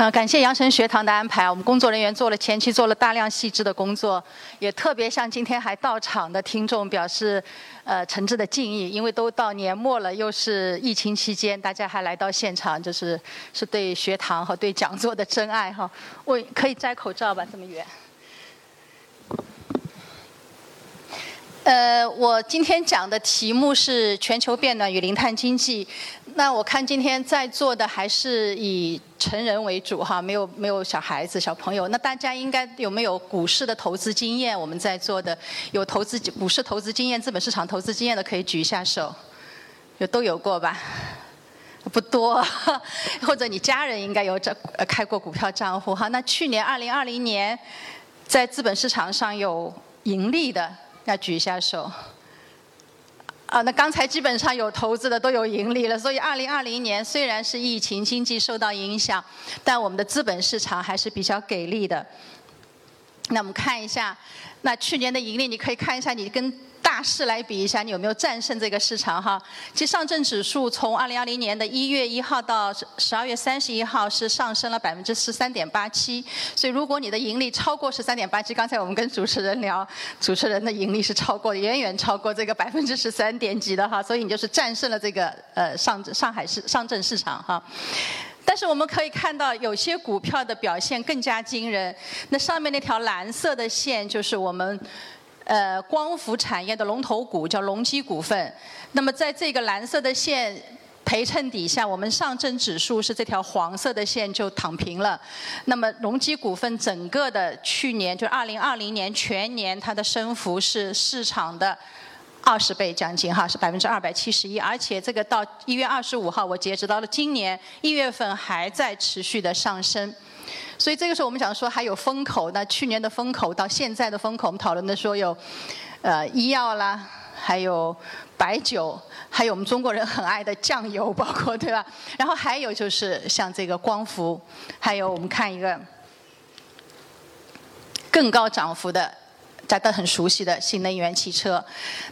呃，感谢阳城学堂的安排，我们工作人员做了前期做了大量细致的工作，也特别向今天还到场的听众表示，呃，诚挚的敬意，因为都到年末了，又是疫情期间，大家还来到现场，就是是对学堂和对讲座的真爱哈。我可以摘口罩吧，这么远。呃，我今天讲的题目是全球变暖与零碳经济。那我看今天在座的还是以成人为主哈，没有没有小孩子、小朋友。那大家应该有没有股市的投资经验？我们在座的有投资股市投资经验、资本市场投资经验的可以举一下手，有都有过吧？不多，或者你家人应该有这开过股票账户哈。那去年二零二零年在资本市场上有盈利的。要举一下手。啊，那刚才基本上有投资的都有盈利了，所以二零二零年虽然是疫情经济受到影响，但我们的资本市场还是比较给力的。那我们看一下，那去年的盈利，你可以看一下你跟。大势来比一下，你有没有战胜这个市场哈？其实上证指数从二零二零年的一月一号到十二月三十一号是上升了百分之十三点八七，所以如果你的盈利超过十三点八七，刚才我们跟主持人聊，主持人的盈利是超过远远超过这个百分之十三点几的哈，所以你就是战胜了这个呃上上海市上证市场哈。但是我们可以看到有些股票的表现更加惊人，那上面那条蓝色的线就是我们。呃，光伏产业的龙头股叫隆基股份。那么在这个蓝色的线陪衬底下，我们上证指数是这条黄色的线就躺平了。那么隆基股份整个的去年就二零二零年全年它的升幅是市场的二十倍将近哈，是百分之二百七十一。而且这个到一月二十五号，我截止到了今年一月份还在持续的上升。所以这个时候我们想说还有风口，那去年的风口到现在的风口，我们讨论的说有，呃医药啦，还有白酒，还有我们中国人很爱的酱油，包括对吧？然后还有就是像这个光伏，还有我们看一个更高涨幅的。大家都很熟悉的新能源汽车，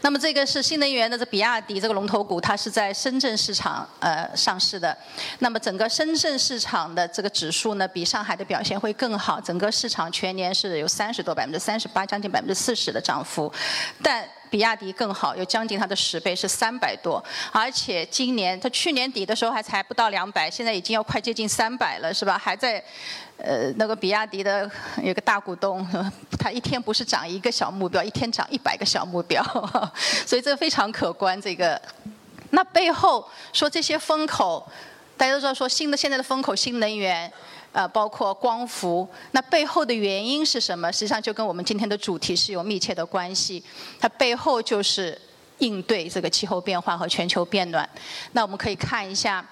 那么这个是新能源的这比亚迪这个龙头股，它是在深圳市场呃上市的。那么整个深圳市场的这个指数呢，比上海的表现会更好，整个市场全年是有三十多百分之三十八，将近百分之四十的涨幅，但。比亚迪更好，有将近它的十倍，是三百多。而且今年，它去年底的时候还才不到两百，现在已经要快接近三百了，是吧？还在，呃，那个比亚迪的有个大股东，他一天不是涨一个小目标，一天涨一百个小目标，所以这个非常可观。这个，那背后说这些风口，大家都知道说新的现在的风口，新能源。呃，包括光伏，那背后的原因是什么？实际上就跟我们今天的主题是有密切的关系。它背后就是应对这个气候变化和全球变暖。那我们可以看一下。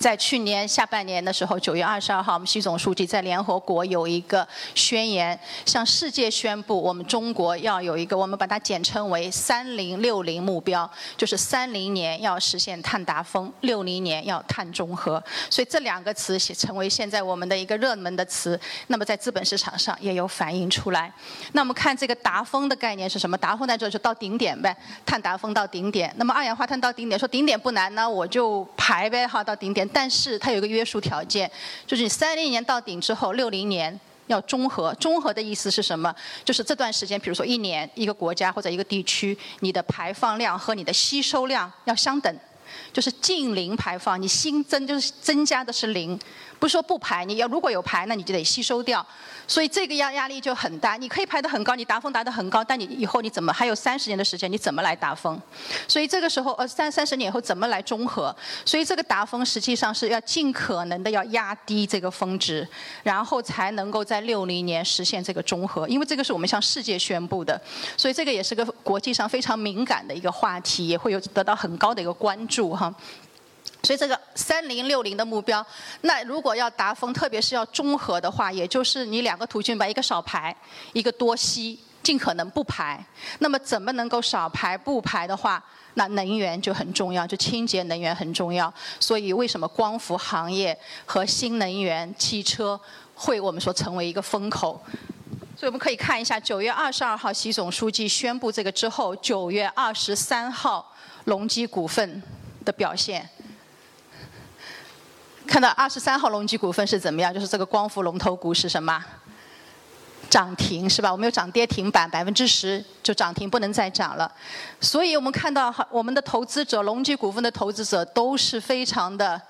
在去年下半年的时候，九月二十二号，我们习总书记在联合国有一个宣言，向世界宣布，我们中国要有一个，我们把它简称为“三零六零”目标，就是三零年要实现碳达峰，六零年要碳中和。所以这两个词成为现在我们的一个热门的词。那么在资本市场上也有反映出来。那我们看这个达峰的概念是什么？达峰在这就到顶点呗，碳达峰到顶点。那么二氧化碳到顶点，说顶点不难呢，我就排呗哈，到顶但是它有个约束条件，就是你三零年到顶之后，六零年要中和。中和的意思是什么？就是这段时间，比如说一年，一个国家或者一个地区，你的排放量和你的吸收量要相等，就是近零排放，你新增就是增加的是零。不是说不排，你要如果有排，那你就得吸收掉，所以这个压压力就很大。你可以排得很高，你达峰达得很高，但你以后你怎么还有三十年的时间，你怎么来达峰？所以这个时候呃三三十年以后怎么来中和？所以这个达峰实际上是要尽可能的要压低这个峰值，然后才能够在六零年实现这个中和。因为这个是我们向世界宣布的，所以这个也是个国际上非常敏感的一个话题，也会有得到很高的一个关注哈。所以这个三零六零的目标，那如果要达峰，特别是要中和的话，也就是你两个途径吧，一个少排，一个多吸，尽可能不排。那么怎么能够少排不排的话，那能源就很重要，就清洁能源很重要。所以为什么光伏行业和新能源汽车会我们说成为一个风口？所以我们可以看一下九月二十二号习总书记宣布这个之后，九月二十三号隆基股份的表现。看到二十三号隆基股份是怎么样？就是这个光伏龙头股是什么？涨停是吧？我们有涨跌停板，百分之十就涨停，不能再涨了。所以我们看到我们的投资者，隆基股份的投资者都是非常的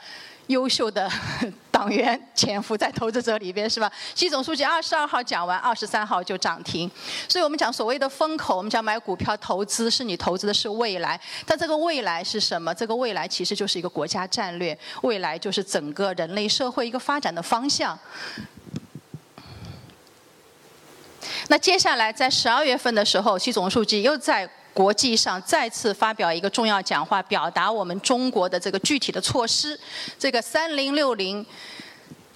优秀的 党员潜伏在投资者里边是吧？习总书记二十二号讲完，二十三号就涨停。所以我们讲所谓的风口，我们讲买股票投资是你投资的是未来，但这个未来是什么？这个未来其实就是一个国家战略，未来就是整个人类社会一个发展的方向。那接下来在十二月份的时候，习总书记又在国际上再次发表一个重要讲话，表达我们中国的这个具体的措施。这个“三零六零”，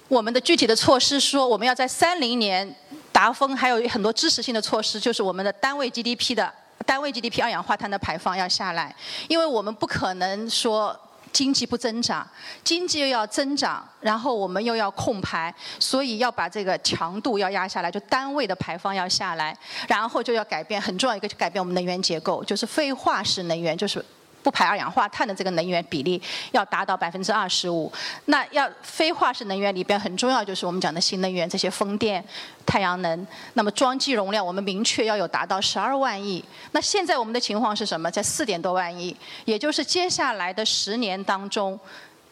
我们的具体的措施说，我们要在三零年达峰，还有很多支持性的措施，就是我们的单位 GDP 的单位 GDP 二氧化碳的排放要下来，因为我们不可能说。经济不增长，经济又要增长，然后我们又要控排，所以要把这个强度要压下来，就单位的排放要下来，然后就要改变很重要一个改变我们能源结构，就是非化石能源，就是。不排二氧化碳的这个能源比例要达到百分之二十五，那要非化石能源里边很重要就是我们讲的新能源，这些风电、太阳能。那么装机容量我们明确要有达到十二万亿。那现在我们的情况是什么？在四点多万亿，也就是接下来的十年当中，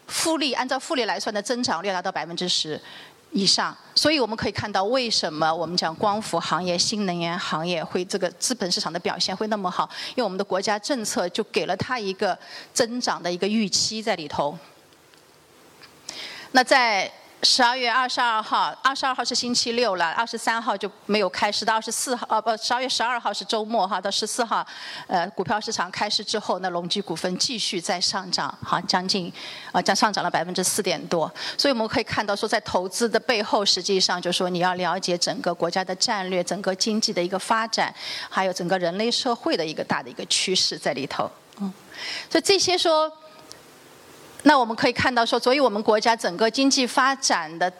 复利按照复利来算的增长率达到百分之十。以上，所以我们可以看到，为什么我们讲光伏行业、新能源行业会这个资本市场的表现会那么好？因为我们的国家政策就给了它一个增长的一个预期在里头。那在。十二月二十二号，二十二号是星期六了，二十三号就没有开始。到二十四号，哦不，十二月十二号是周末哈，到十四号，呃，股票市场开市之后，那隆基股份继续在上涨，哈，将近，啊，将上涨了百分之四点多。所以我们可以看到，说在投资的背后，实际上就是说你要了解整个国家的战略、整个经济的一个发展，还有整个人类社会的一个大的一个趋势在里头。嗯，所以这些说。那我们可以看到说，所以我们国家整个经济发展的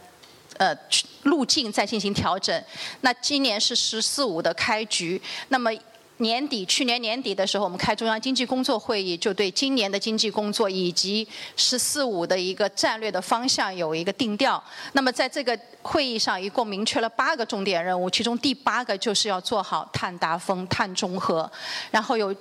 呃路径在进行调整。那今年是“十四五”的开局，那么年底去年年底的时候，我们开中央经济工作会议，就对今年的经济工作以及“十四五”的一个战略的方向有一个定调。那么在这个会议上，一共明确了八个重点任务，其中第八个就是要做好碳达峰、碳中和，然后有。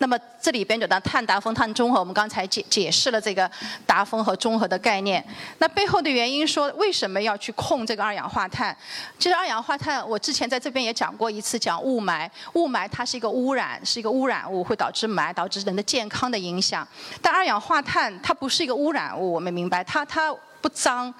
那么这里边就当碳达峰、碳中和，我们刚才解解释了这个达峰和中和的概念。那背后的原因说，为什么要去控这个二氧化碳？其实二氧化碳，我之前在这边也讲过一次，讲雾霾。雾霾它是一个污染，是一个污染物，会导致霾，导致人的健康的影响。但二氧化碳它不是一个污染物，我们明白，它它不脏。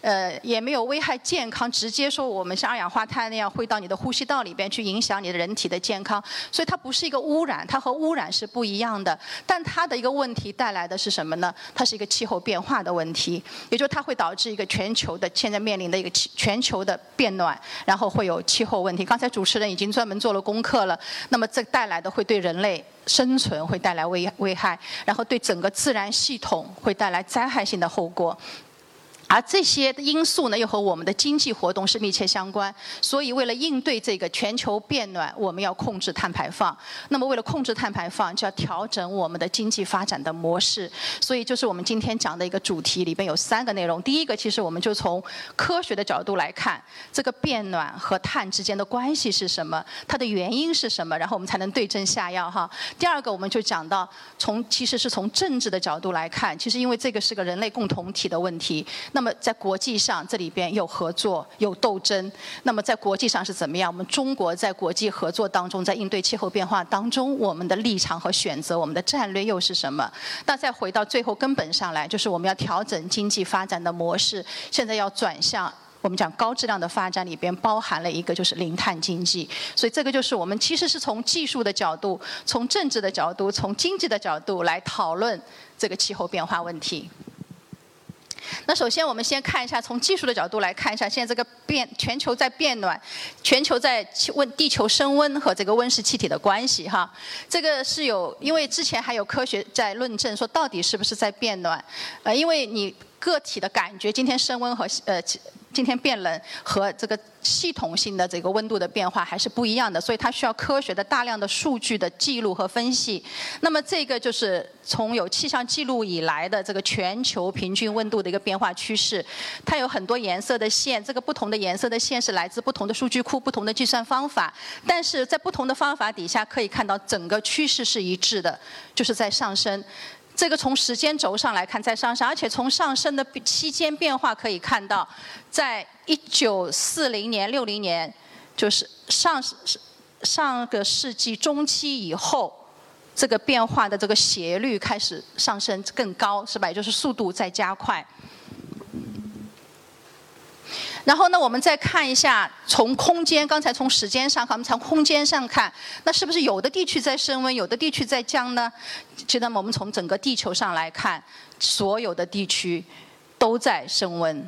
呃，也没有危害健康，直接说我们像二氧化碳那样会到你的呼吸道里边去影响你的人体的健康，所以它不是一个污染，它和污染是不一样的。但它的一个问题带来的是什么呢？它是一个气候变化的问题，也就是它会导致一个全球的现在面临的一个气全球的变暖，然后会有气候问题。刚才主持人已经专门做了功课了，那么这带来的会对人类生存会带来危危害，然后对整个自然系统会带来灾害性的后果。而这些因素呢，又和我们的经济活动是密切相关。所以，为了应对这个全球变暖，我们要控制碳排放。那么，为了控制碳排放，就要调整我们的经济发展的模式。所以，就是我们今天讲的一个主题，里边有三个内容。第一个，其实我们就从科学的角度来看，这个变暖和碳之间的关系是什么，它的原因是什么，然后我们才能对症下药哈。第二个，我们就讲到从其实是从政治的角度来看，其实因为这个是个人类共同体的问题。那么在国际上，这里边有合作，有斗争。那么在国际上是怎么样？我们中国在国际合作当中，在应对气候变化当中，我们的立场和选择，我们的战略又是什么？那再回到最后根本上来，就是我们要调整经济发展的模式。现在要转向我们讲高质量的发展，里边包含了一个就是零碳经济。所以这个就是我们其实是从技术的角度、从政治的角度、从经济的角度来讨论这个气候变化问题。那首先，我们先看一下，从技术的角度来看一下，现在这个变全球在变暖，全球在温地球升温和这个温室气体的关系哈。这个是有，因为之前还有科学在论证说，到底是不是在变暖？呃，因为你个体的感觉，今天升温和呃今天变冷和这个系统性的这个温度的变化还是不一样的，所以它需要科学的大量的数据的记录和分析。那么这个就是从有气象记录以来的这个全球平均温度的一个变化趋势。它有很多颜色的线，这个不同的颜色的线是来自不同的数据库、不同的计算方法，但是在不同的方法底下可以看到整个趋势是一致的，就是在上升。这个从时间轴上来看在上升，而且从上升的期间变化可以看到，在一九四零年、六零年，就是上上个世纪中期以后，这个变化的这个斜率开始上升更高，是吧？也就是速度在加快。然后呢，我们再看一下从空间，刚才从时间上看，我们从空间上看，那是不是有的地区在升温，有的地区在降呢？其实我们从整个地球上来看，所有的地区都在升温。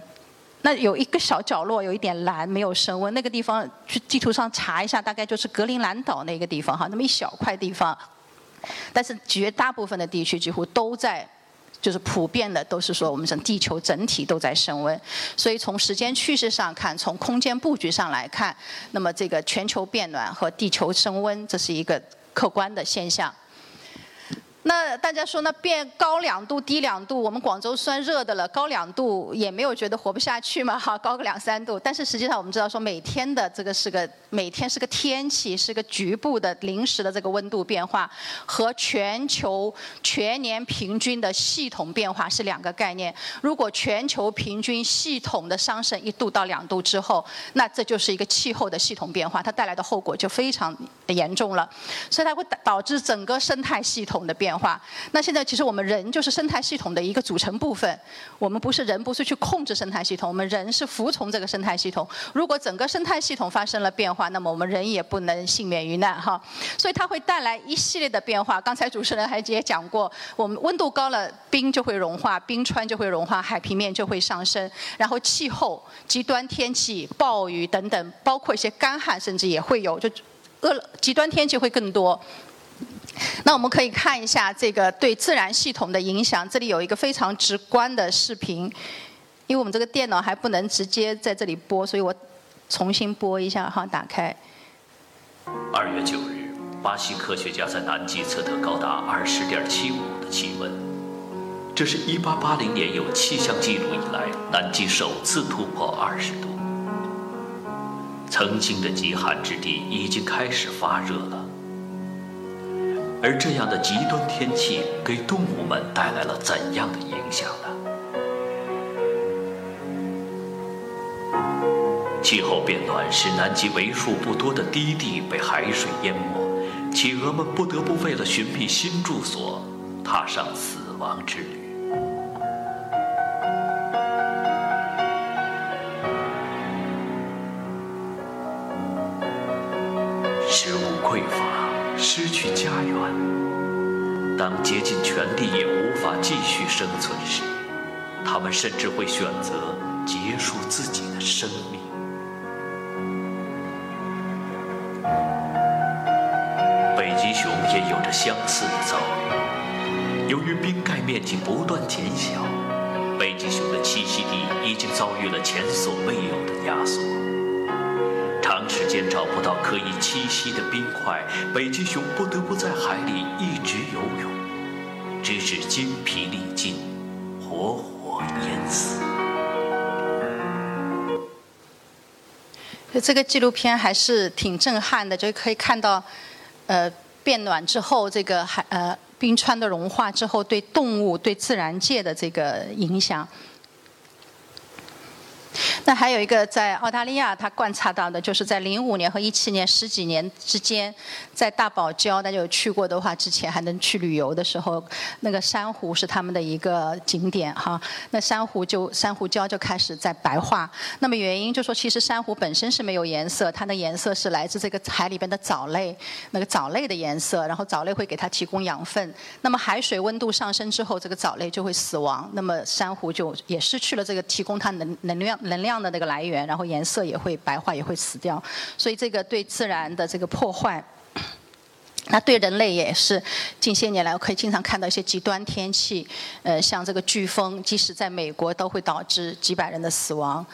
那有一个小角落有一点蓝，没有升温，那个地方去地图上查一下，大概就是格陵兰岛那个地方哈，那么一小块地方。但是绝大部分的地区几乎都在。就是普遍的都是说，我们整地球整体都在升温，所以从时间趋势上看，从空间布局上来看，那么这个全球变暖和地球升温，这是一个客观的现象。那大家说，那变高两度、低两度，我们广州算热的了，高两度也没有觉得活不下去嘛，哈，高个两三度。但是实际上我们知道，说每天的这个是个每天是个天气，是个局部的临时的这个温度变化，和全球全年平均的系统变化是两个概念。如果全球平均系统的上升一度到两度之后，那这就是一个气候的系统变化，它带来的后果就非常严重了，所以它会导致整个生态系统的变。变化。那现在其实我们人就是生态系统的一个组成部分。我们不是人，不是去控制生态系统，我们人是服从这个生态系统。如果整个生态系统发生了变化，那么我们人也不能幸免于难哈。所以它会带来一系列的变化。刚才主持人还也讲过，我们温度高了，冰就会融化，冰川就会融化，海平面就会上升，然后气候、极端天气、暴雨等等，包括一些干旱，甚至也会有，就恶极端天气会更多。那我们可以看一下这个对自然系统的影响。这里有一个非常直观的视频，因为我们这个电脑还不能直接在这里播，所以我重新播一下哈，打开。二月九日，巴西科学家在南极测得高达二十点七五的气温，这是一八八零年有气象记录以来南极首次突破二十度。曾经的极寒之地已经开始发热了。而这样的极端天气给动物们带来了怎样的影响呢？气候变暖使南极为数不多的低地被海水淹没，企鹅们不得不为了寻觅新住所，踏上死亡之旅。失去家园，当竭尽全力也无法继续生存时，他们甚至会选择结束自己的生命。北极熊也有着相似的遭遇。由于冰盖面积不断减小，北极熊的栖息地已经遭遇了前所未有的压缩。时间找不到可以栖息的冰块，北极熊不得不在海里一直游泳，直至精疲力尽，活活淹死。这个纪录片还是挺震撼的，就可以看到，呃，变暖之后，这个海呃冰川的融化之后，对动物、对自然界的这个影响。那还有一个在澳大利亚，他观察到的就是在零五年和一七年十几年之间，在大堡礁，大家有去过的话，之前还能去旅游的时候，那个珊瑚是他们的一个景点哈。那珊瑚就珊瑚礁就开始在白化。那么原因就说，其实珊瑚本身是没有颜色，它的颜色是来自这个海里边的藻类，那个藻类的颜色，然后藻类会给它提供养分。那么海水温度上升之后，这个藻类就会死亡，那么珊瑚就也失去了这个提供它能能量能量。样的那个来源，然后颜色也会白化，也会死掉，所以这个对自然的这个破坏，那对人类也是近些年来我可以经常看到一些极端天气，呃，像这个飓风，即使在美国都会导致几百人的死亡。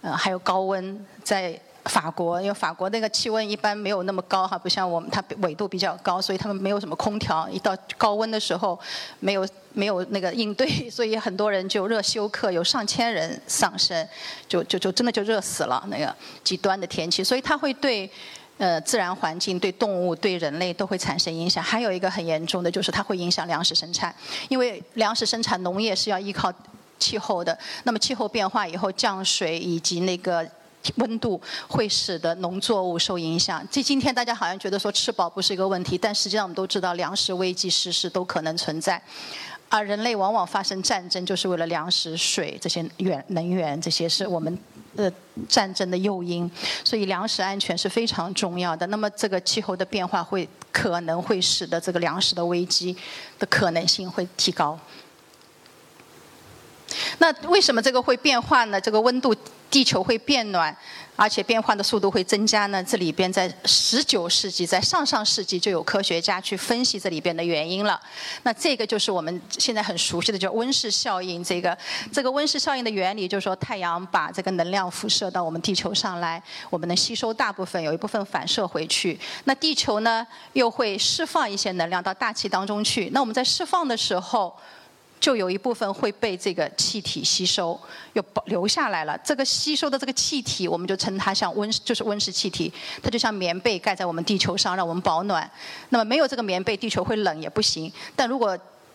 呃，还有高温在。法国，因为法国那个气温一般没有那么高哈，不像我们，它纬度比较高，所以他们没有什么空调。一到高温的时候，没有没有那个应对，所以很多人就热休克，有上千人丧生，就就就真的就热死了。那个极端的天气，所以它会对呃自然环境、对动物、对人类都会产生影响。还有一个很严重的就是它会影响粮食生产，因为粮食生产、农业是要依靠气候的。那么气候变化以后，降水以及那个。温度会使得农作物受影响。这今天大家好像觉得说吃饱不是一个问题，但实际上我们都知道粮食危机时时都可能存在。而人类往往发生战争，就是为了粮食、水这些源能源，这些是我们的战争的诱因。所以粮食安全是非常重要的。那么这个气候的变化会可能会使得这个粮食的危机的可能性会提高。那为什么这个会变化呢？这个温度，地球会变暖，而且变化的速度会增加呢？这里边在十九世纪，在上上世纪就有科学家去分析这里边的原因了。那这个就是我们现在很熟悉的叫温室效应。这个这个温室效应的原理就是说，太阳把这个能量辐射到我们地球上来，我们能吸收大部分，有一部分反射回去。那地球呢，又会释放一些能量到大气当中去。那我们在释放的时候。就有一部分会被这个气体吸收，又保留下来了。这个吸收的这个气体，我们就称它像温，就是温室气体。它就像棉被盖在我们地球上，让我们保暖。那么没有这个棉被，地球会冷也不行。但如果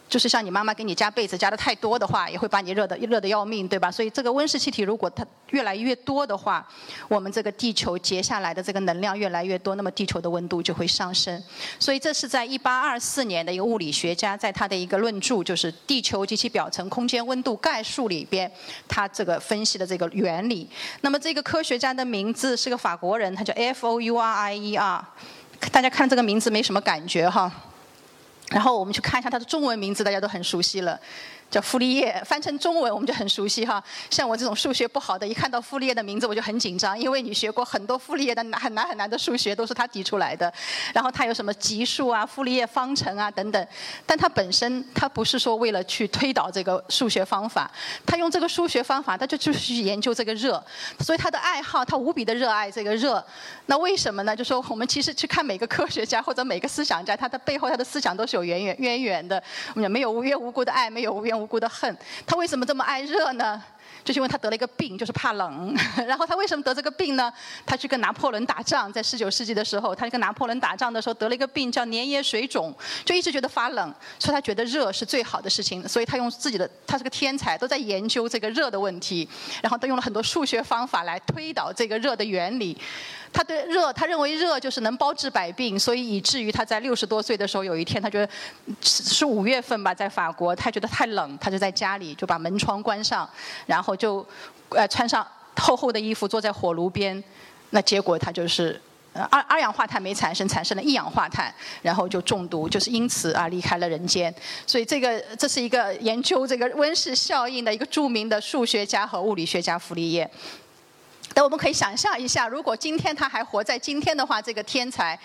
就是像你妈妈给你加被子加的太多的话，也会把你热的热的要命，对吧？所以这个温室气体如果它越来越多的话，我们这个地球结下来的这个能量越来越多，那么地球的温度就会上升。所以这是在一八二四年的一个物理学家在他的一个论著，就是《地球及其表层空间温度概述》里边，他这个分析的这个原理。那么这个科学家的名字是个法国人，他叫 F O U R I E R，大家看这个名字没什么感觉哈。然后我们去看一下它的中文名字，大家都很熟悉了。叫傅立叶，翻成中文我们就很熟悉哈。像我这种数学不好的，一看到傅立叶的名字我就很紧张，因为你学过很多傅立叶的很难很难的数学都是他提出来的。然后他有什么级数啊、傅立叶方程啊等等，但他本身他不是说为了去推导这个数学方法，他用这个数学方法，他就就是去研究这个热。所以他的爱好，他无比的热爱这个热。那为什么呢？就说我们其实去看每个科学家或者每个思想家，他的背后他的思想都是有渊源渊源的。我们讲没有无缘无故的爱，没有无缘。无辜的恨，他为什么这么爱热呢？就是因为他得了一个病，就是怕冷。然后他为什么得这个病呢？他去跟拿破仑打仗，在十九世纪的时候，他跟拿破仑打仗的时候得了一个病，叫粘液水肿，就一直觉得发冷，所以他觉得热是最好的事情。所以他用自己的，他是个天才，都在研究这个热的问题，然后他用了很多数学方法来推导这个热的原理。他对热，他认为热就是能包治百病，所以以至于他在六十多岁的时候，有一天他觉得是是五月份吧，在法国，他觉得太冷，他就在家里就把门窗关上，然后就呃穿上厚厚的衣服，坐在火炉边，那结果他就是二二氧化碳没产生，产生了一氧化碳，然后就中毒，就是因此啊离开了人间。所以这个这是一个研究这个温室效应的一个著名的数学家和物理学家弗利叶。那我们可以想象一下，如果今天他还活在今天的话，这个天才，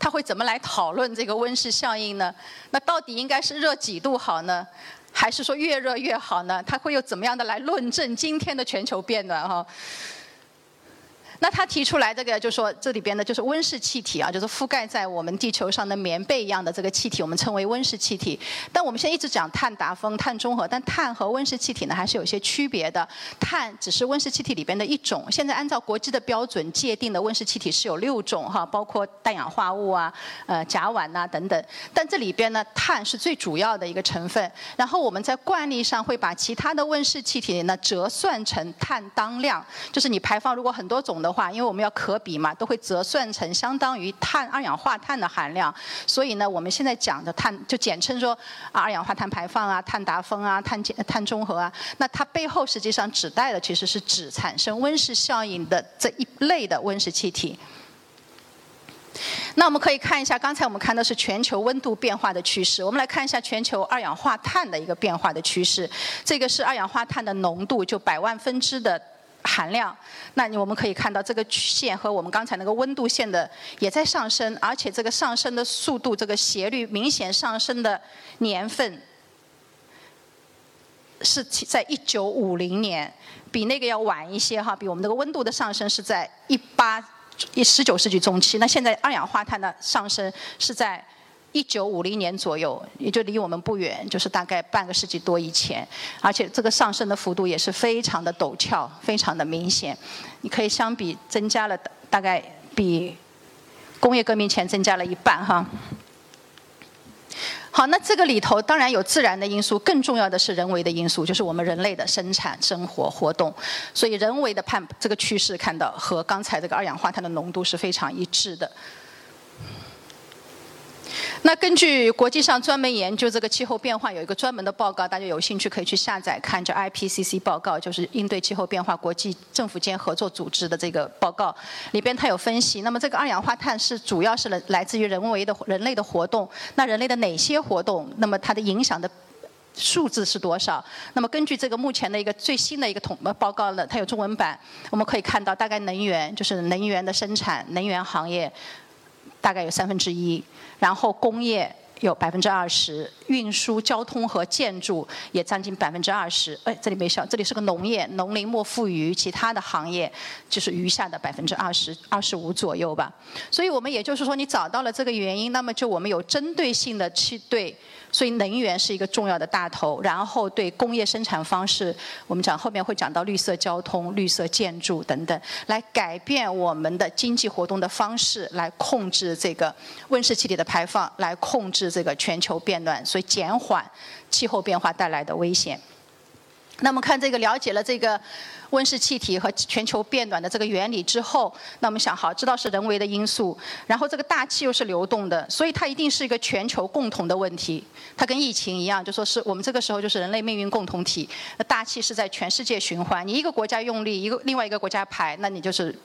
他会怎么来讨论这个温室效应呢？那到底应该是热几度好呢，还是说越热越好呢？他会有怎么样的来论证今天的全球变暖哈？那他提出来这个，就说这里边的就是温室气体啊，就是覆盖在我们地球上的棉被一样的这个气体，我们称为温室气体。但我们现在一直讲碳达峰、碳中和，但碳和温室气体呢还是有些区别的。碳只是温室气体里边的一种。现在按照国际的标准界定的温室气体是有六种哈，包括氮氧化物啊、呃甲烷呐等等。但这里边呢，碳是最主要的一个成分。然后我们在惯例上会把其他的温室气体呢折算成碳当量，就是你排放如果很多种的。话，因为我们要可比嘛，都会折算成相当于碳二氧化碳的含量。所以呢，我们现在讲的碳就简称说二氧化碳排放啊、碳达峰啊、碳减碳中和啊。那它背后实际上指代的其实是指产生温室效应的这一类的温室气体。那我们可以看一下，刚才我们看的是全球温度变化的趋势。我们来看一下全球二氧化碳的一个变化的趋势。这个是二氧化碳的浓度，就百万分之的。含量，那你我们可以看到这个曲线和我们刚才那个温度线的也在上升，而且这个上升的速度，这个斜率明显上升的年份，是在一九五零年，比那个要晚一些哈，比我们这个温度的上升是在一八一十九世纪中期。那现在二氧化碳的上升是在一九五零年左右，也就离我们不远，就是大概半个世纪多以前。而且这个上升的幅度也是非常的陡峭，非常的明显。你可以相比增加了大概比工业革命前增加了一半哈。好，那这个里头当然有自然的因素，更重要的是人为的因素，就是我们人类的生产生活活动。所以人为的判这个趋势看到和刚才这个二氧化碳的浓度是非常一致的。那根据国际上专门研究这个气候变化有一个专门的报告，大家有兴趣可以去下载看，叫 IPCC 报告，就是应对气候变化国际政府间合作组织的这个报告，里边它有分析。那么这个二氧化碳是主要是来来自于人为的人类的活动，那人类的哪些活动？那么它的影响的数字是多少？那么根据这个目前的一个最新的一个统报告呢，它有中文版，我们可以看到大概能源就是能源的生产，能源行业。大概有三分之一，然后工业有百分之二十，运输、交通和建筑也占近百分之二十。哎，这里没笑，这里是个农业，农林牧副渔，其他的行业就是余下的百分之二十二十五左右吧。所以我们也就是说，你找到了这个原因，那么就我们有针对性的去对。所以能源是一个重要的大头，然后对工业生产方式，我们讲后面会讲到绿色交通、绿色建筑等等，来改变我们的经济活动的方式，来控制这个温室气体的排放，来控制这个全球变暖，所以减缓气候变化带来的危险。那么看这个了解了这个。温室气体和全球变暖的这个原理之后，那我们想好知道是人为的因素，然后这个大气又是流动的，所以它一定是一个全球共同的问题。它跟疫情一样，就说是我们这个时候就是人类命运共同体。大气是在全世界循环，你一个国家用力，一个另外一个国家排，那你就是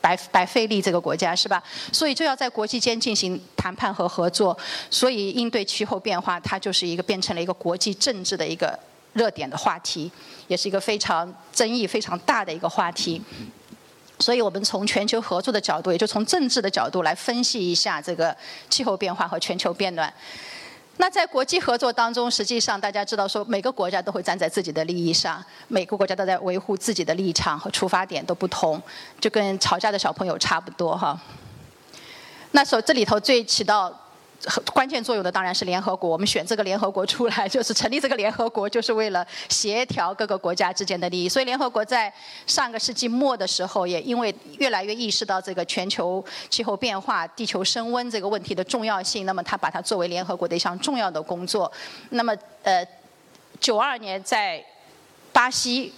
白白费力这个国家是吧？所以就要在国际间进行谈判和合作。所以应对气候变化，它就是一个变成了一个国际政治的一个。热点的话题，也是一个非常争议非常大的一个话题。所以我们从全球合作的角度，也就从政治的角度来分析一下这个气候变化和全球变暖。那在国际合作当中，实际上大家知道说，每个国家都会站在自己的利益上，每个国家都在维护自己的立场和出发点都不同，就跟吵架的小朋友差不多哈。那所这里头最起到。关键作用的当然是联合国。我们选这个联合国出来，就是成立这个联合国，就是为了协调各个国家之间的利益。所以联合国在上个世纪末的时候，也因为越来越意识到这个全球气候变化、地球升温这个问题的重要性，那么他把它作为联合国的一项重要的工作。那么，呃，九二年在巴西。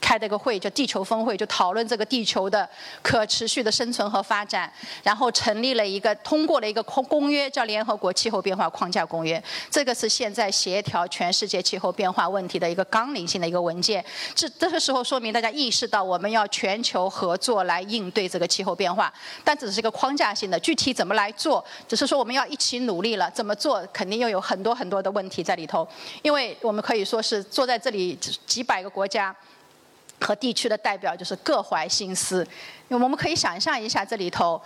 开这个会叫地球峰会，就讨论这个地球的可持续的生存和发展，然后成立了一个通过了一个公公约，叫联合国气候变化框架公约。这个是现在协调全世界气候变化问题的一个纲领性的一个文件。这这个时候说明大家意识到我们要全球合作来应对这个气候变化，但只是一个框架性的，具体怎么来做，只是说我们要一起努力了。怎么做，肯定又有很多很多的问题在里头，因为我们可以说是坐在这里几百个国家。和地区的代表就是各怀心思，我们可以想象一下这里头。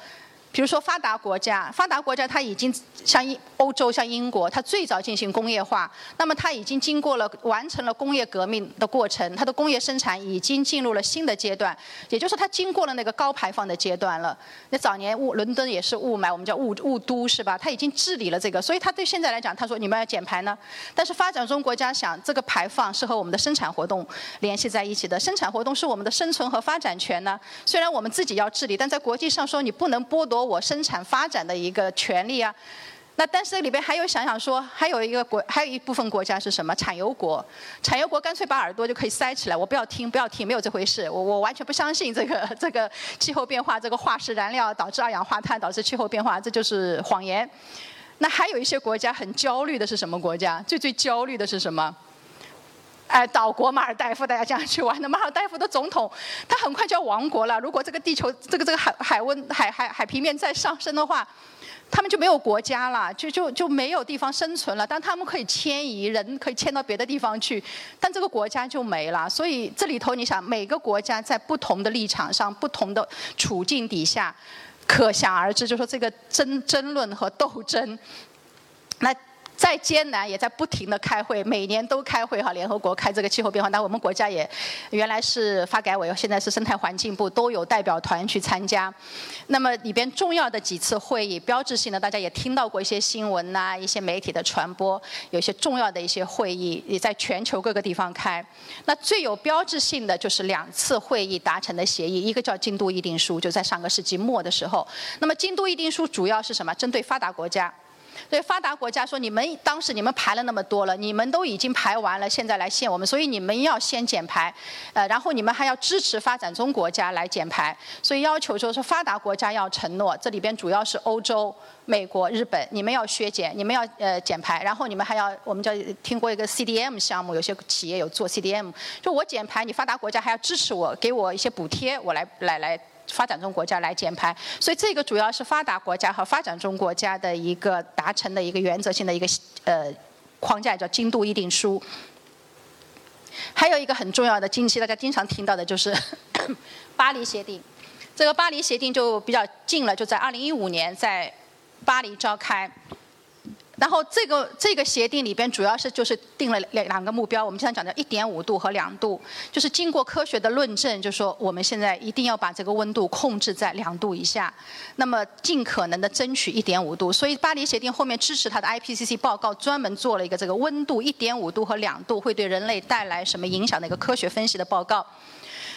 比如说发达国家，发达国家它已经像英欧洲像英国，它最早进行工业化，那么它已经经过了完成了工业革命的过程，它的工业生产已经进入了新的阶段，也就是它经过了那个高排放的阶段了。那早年雾伦敦也是雾霾，我们叫雾雾都是吧？它已经治理了这个，所以它对现在来讲，他说你们要减排呢，但是发展中国家想这个排放是和我们的生产活动联系在一起的，生产活动是我们的生存和发展权呢。虽然我们自己要治理，但在国际上说你不能剥夺。我生产发展的一个权利啊，那但是这里边还有想想说，还有一个国，还有一部分国家是什么？产油国，产油国干脆把耳朵就可以塞起来，我不要听，不要听，没有这回事，我我完全不相信这个 这个气候变化，这个化石燃料导致二氧化碳，导致气候变化，这就是谎言。那还有一些国家很焦虑的是什么国家？最最焦虑的是什么？哎，岛国马尔代夫，大家这样去玩的。马尔代夫的总统，他很快就要亡国了。如果这个地球，这个这个海海温海海海平面再上升的话，他们就没有国家了，就就就没有地方生存了。但他们可以迁移，人可以迁到别的地方去，但这个国家就没了。所以这里头，你想，每个国家在不同的立场上、不同的处境底下，可想而知，就说这个争争论和斗争，那。再艰难也在不停的开会，每年都开会哈，联合国开这个气候变化。那我们国家也原来是发改委，现在是生态环境部，都有代表团去参加。那么里边重要的几次会议，标志性的，大家也听到过一些新闻呐，一些媒体的传播，有些重要的一些会议也在全球各个地方开。那最有标志性的就是两次会议达成的协议，一个叫京都议定书，就在上个世纪末的时候。那么京都议定书主要是什么？针对发达国家。所以发达国家说，你们当时你们排了那么多了，你们都已经排完了，现在来限我们，所以你们要先减排，呃，然后你们还要支持发展中国家来减排，所以要求说是发达国家要承诺，这里边主要是欧洲、美国、日本，你们要削减，你们要呃减排，然后你们还要，我们叫听过一个 CDM 项目，有些企业有做 CDM，就我减排，你发达国家还要支持我，给我一些补贴，我来来来。发展中国家来减排，所以这个主要是发达国家和发展中国家的一个达成的一个原则性的一个呃框架，叫京都议定书。还有一个很重要的近期大家经常听到的就是 巴黎协定，这个巴黎协定就比较近了，就在二零一五年在巴黎召开。然后这个这个协定里边主要是就是定了两两个目标，我们经常讲的一点五度和两度，就是经过科学的论证，就说我们现在一定要把这个温度控制在两度以下，那么尽可能的争取一点五度。所以巴黎协定后面支持它的 IPCC 报告，专门做了一个这个温度一点五度和两度会对人类带来什么影响的一个科学分析的报告。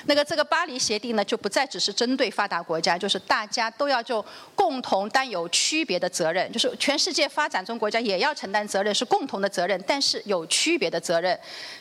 那个这个巴黎协定呢，就不再只是针对发达国家，就是大家都要就共同担有区别的责任，就是全世界发展中国家也要承担责任，是共同的责任，但是有区别的责任，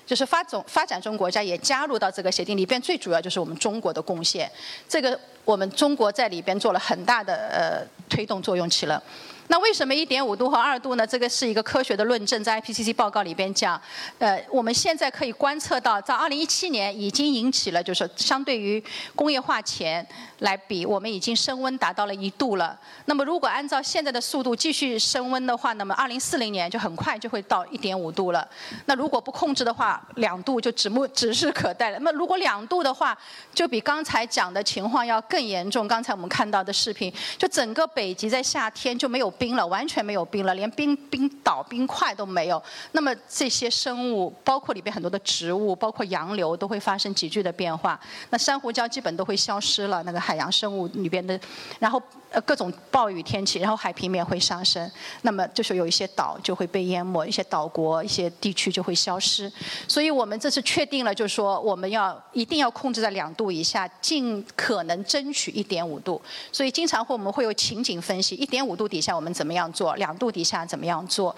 就是发总发展中国家也加入到这个协定里边，最主要就是我们中国的贡献，这个我们中国在里边做了很大的呃推动作用起了。那为什么一点五度和二度呢？这个是一个科学的论证，在 IPCC 报告里边讲，呃，我们现在可以观测到，在二零一七年已经引起了，就是相对于工业化前来比，我们已经升温达到了一度了。那么如果按照现在的速度继续升温的话，那么二零四零年就很快就会到一点五度了。那如果不控制的话，两度就指目指日可待了。那么如果两度的话，就比刚才讲的情况要更严重。刚才我们看到的视频，就整个北极在夏天就没有。冰了，完全没有冰了，连冰冰岛、冰块都没有。那么这些生物，包括里边很多的植物，包括洋流，都会发生急剧的变化。那珊瑚礁基本都会消失了，那个海洋生物里边的，然后呃各种暴雨天气，然后海平面会上升。那么就是有一些岛就会被淹没，一些岛国、一些地区就会消失。所以我们这次确定了，就是说我们要一定要控制在两度以下，尽可能争取一点五度。所以经常会我们会有情景分析，一点五度底下我们。怎么样做？两度底下怎么样做？